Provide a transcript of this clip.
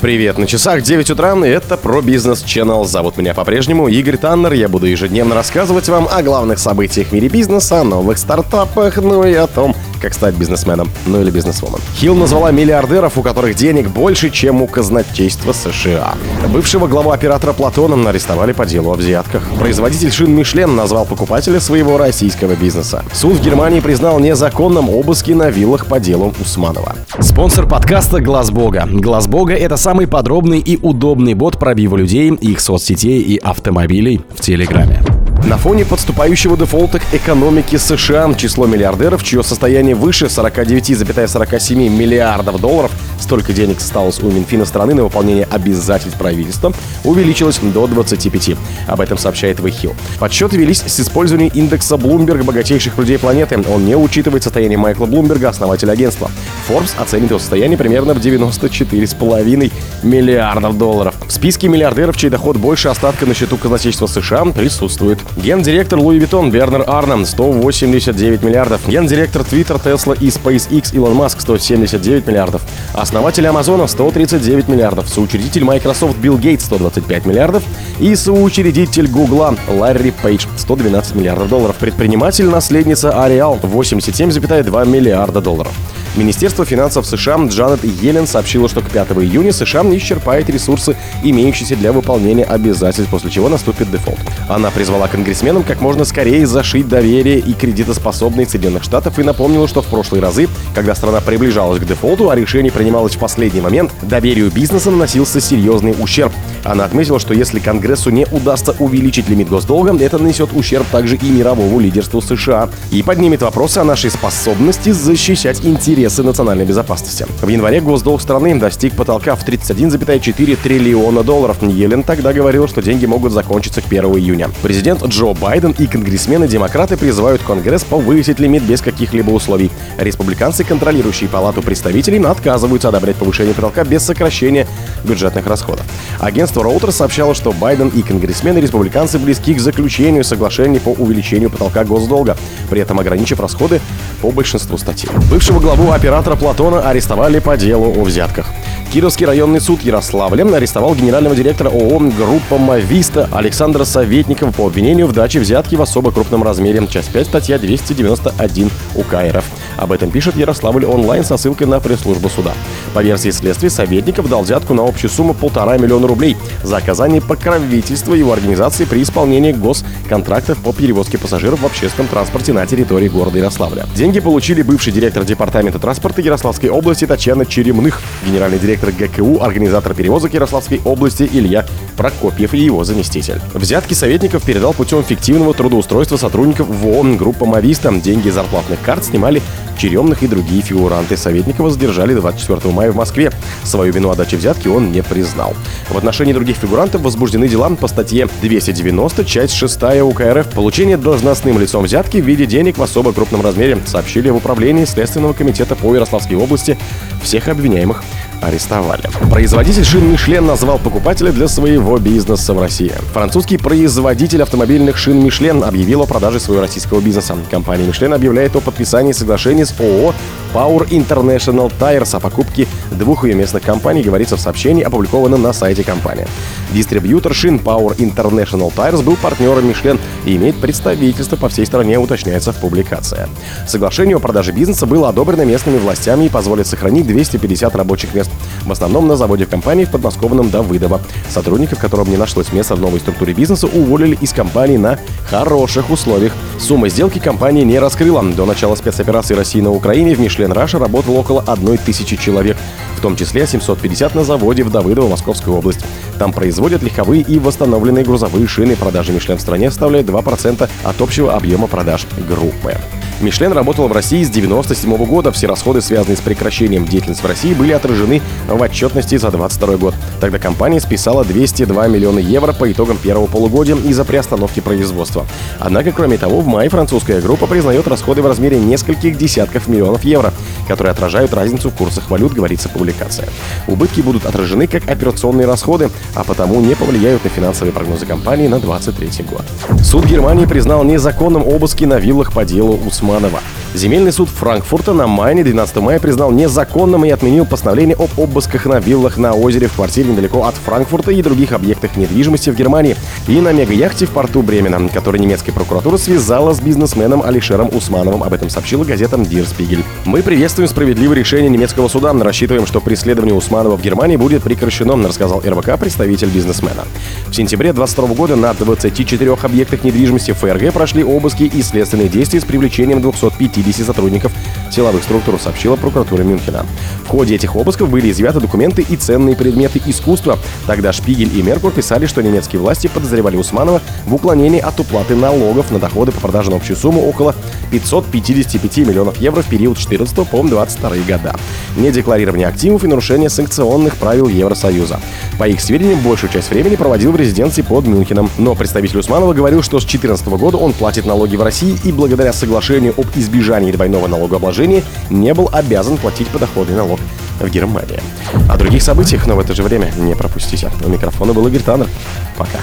Привет, на часах 9 утра, и это про бизнес Channel. Зовут меня по-прежнему Игорь Таннер. Я буду ежедневно рассказывать вам о главных событиях в мире бизнеса, о новых стартапах, ну и о том, как стать бизнесменом, ну или бизнесвумен. Хилл назвала миллиардеров, у которых денег больше, чем у казначейства США. Бывшего главу оператора Платона арестовали по делу о взятках. Производитель шин Мишлен назвал покупателя своего российского бизнеса. Суд в Германии признал незаконным обыски на виллах по делу Усманова. Спонсор подкаста Глаз Бога. Глаз Бога это самый подробный и удобный бот пробива людей, их соцсетей и автомобилей в Телеграме. На фоне подступающего дефолта экономики США число миллиардеров, чье состояние выше 49,47 миллиардов долларов, столько денег осталось у Минфина страны на выполнение обязательств правительства, увеличилось до 25. Об этом сообщает The Подсчеты велись с использованием индекса Bloomberg богатейших людей планеты. Он не учитывает состояние Майкла Блумберга, основателя агентства. Forbes оценит его состояние примерно в 94,5 миллиардов долларов. В списке миллиардеров, чей доход больше остатка на счету казначейства США, присутствует Гендиректор Louis Vuitton Бернар Арно 189 миллиардов. Гендиректор Twitter, Tesla и SpaceX Илон Маск 179 миллиардов. Основатель Амазона 139 миллиардов. Соучредитель Microsoft Билл Гейтс 125 миллиардов. И соучредитель Гугла Ларри Пейдж 112 миллиардов долларов. Предприниматель, наследница L'Oréal 87,2 миллиарда долларов. Министерство финансов США Джанет Йеллен сообщила, что к 5 июня США исчерпает ресурсы, имеющиеся для выполнения обязательств, после чего наступит дефолт. Она призвала конгрессменам как можно скорее зашить доверие и кредитоспособность Соединенных Штатов и напомнила, что в прошлые разы, когда страна приближалась к дефолту, а решение принималось в последний момент, доверию бизнеса наносился серьезный ущерб. Она отметила, что если Конгрессу не удастся увеличить лимит госдолга, это нанесет ущерб также и мировому лидерству США и поднимет вопросы о нашей способности защищать интересы национальной безопасности. В январе госдолг страны достиг потолка в 31,4 триллиона долларов. Елен тогда говорил, что деньги могут закончиться к 1 июня. Президент Джо Байден и конгрессмены-демократы призывают Конгресс повысить лимит без каких-либо условий. Республиканцы, контролирующие палату представителей, отказываются одобрять повышение потолка без сокращения бюджетных расходов. Агентство Reuters сообщало, что Байден и конгрессмены-республиканцы близки к заключению соглашений по увеличению потолка госдолга, при этом ограничив расходы по большинству статей. Бывшего главу оператора Платона арестовали по делу о взятках. Кировский районный суд Ярославля арестовал генерального директора ООО «Группа Мависта» Александра Советникова по обвинению в даче взятки в особо крупном размере. Часть 5, статья 291 УК РФ. Об этом пишет Ярославль онлайн со ссылкой на пресс-службу суда. По версии следствия, Советников дал взятку на общую сумму полтора миллиона рублей за оказание покровительства его организации при исполнении госконтрактов по перевозке пассажиров в общественном транспорте на территории города Ярославля. Деньги получили бывший директор департамента транспорта Ярославской области Татьяна Черемных, генеральный директор ГКУ, организатор перевозок Ярославской области Илья Прокопьев и его заместитель. Взятки советников передал путем фиктивного трудоустройства сотрудников в ООН группа Мависта. Деньги зарплатных карт снимали Черемных и другие фигуранты Советникова задержали 24 мая в Москве. Свою вину о даче взятки он не признал. В отношении других фигурантов возбуждены дела по статье 290, часть 6 УК РФ «Получение должностным лицом взятки в виде денег в особо крупном размере», сообщили в управлении Следственного комитета по Ярославской области. Всех обвиняемых арестовали. Производитель шин Мишлен назвал покупателя для своего бизнеса в России. Французский производитель автомобильных шин Мишлен объявил о продаже своего российского бизнеса. Компания Мишлен объявляет о подписании соглашений с ООО Power International Tires о покупке двух ее местных компаний, говорится в сообщении, опубликованном на сайте компании. Дистрибьютор шин Power International Tires был партнером Мишлен и имеет представительство по всей стране, уточняется в публикации. Соглашение о продаже бизнеса было одобрено местными властями и позволит сохранить 250 рабочих мест, в основном на заводе компании в подмосковном Давыдово. Сотрудников, которым не нашлось места в новой структуре бизнеса, уволили из компании на хороших условиях. Сумма сделки компания не раскрыла. До начала спецоперации России на Украине в Мишлен Раша работало около одной тысячи человек, в том числе 750 на заводе в Давыдово, Московская область. Там производят легковые и восстановленные грузовые шины. Продажи Мишлен в стране составляют 2% от общего объема продаж группы. Мишлен работала в России с 1997 года. Все расходы, связанные с прекращением деятельности в России, были отражены в отчетности за 2022 год. Тогда компания списала 202 миллиона евро по итогам первого полугодия из-за приостановки производства. Однако, кроме того, в мае французская группа признает расходы в размере нескольких десятков миллионов евро, которые отражают разницу в курсах валют, говорится в публикации. Убытки будут отражены как операционные расходы, а потому не повлияют на финансовые прогнозы компании на 2023 год. Суд Германии признал незаконным обыски на виллах по делу Усманова. Земельный суд Франкфурта на Майне 12 мая признал незаконным и отменил постановление об обысках на виллах на озере в квартире недалеко от Франкфурта и других объектах недвижимости в Германии и на мега-яхте в порту Бремена, который немецкая прокуратура связала с бизнесменом Алишером Усмановым. Об этом сообщила газета Der Spiegel. Мы приветствуем справедливое решение немецкого суда. Рассчитываем, что преследование Усманова в Германии будет прекращено, рассказал РБК представитель бизнесмена. В сентябре 2022 года на 24 объектах недвижимости ФРГ прошли обыски и следственные действия с привлечением 250 50 сотрудников силовых структур, сообщила прокуратура Мюнхена. В ходе этих обысков были изъяты документы и ценные предметы искусства. Тогда Шпигель и Меркур писали, что немецкие власти подозревали Усманова в уклонении от уплаты налогов на доходы по продаже на общую сумму около 555 миллионов евро в период 14 по 22 года. Недекларирование активов и нарушение санкционных правил Евросоюза. По их сведениям, большую часть времени проводил в резиденции под Мюнхеном. Но представитель Усманова говорил, что с 2014 года он платит налоги в России и благодаря соглашению об избежании двойного налогообложения не был обязан платить подоходный налог в Германии. О других событиях, но в это же время не пропустите. У микрофона был Игорь Таннер. Пока.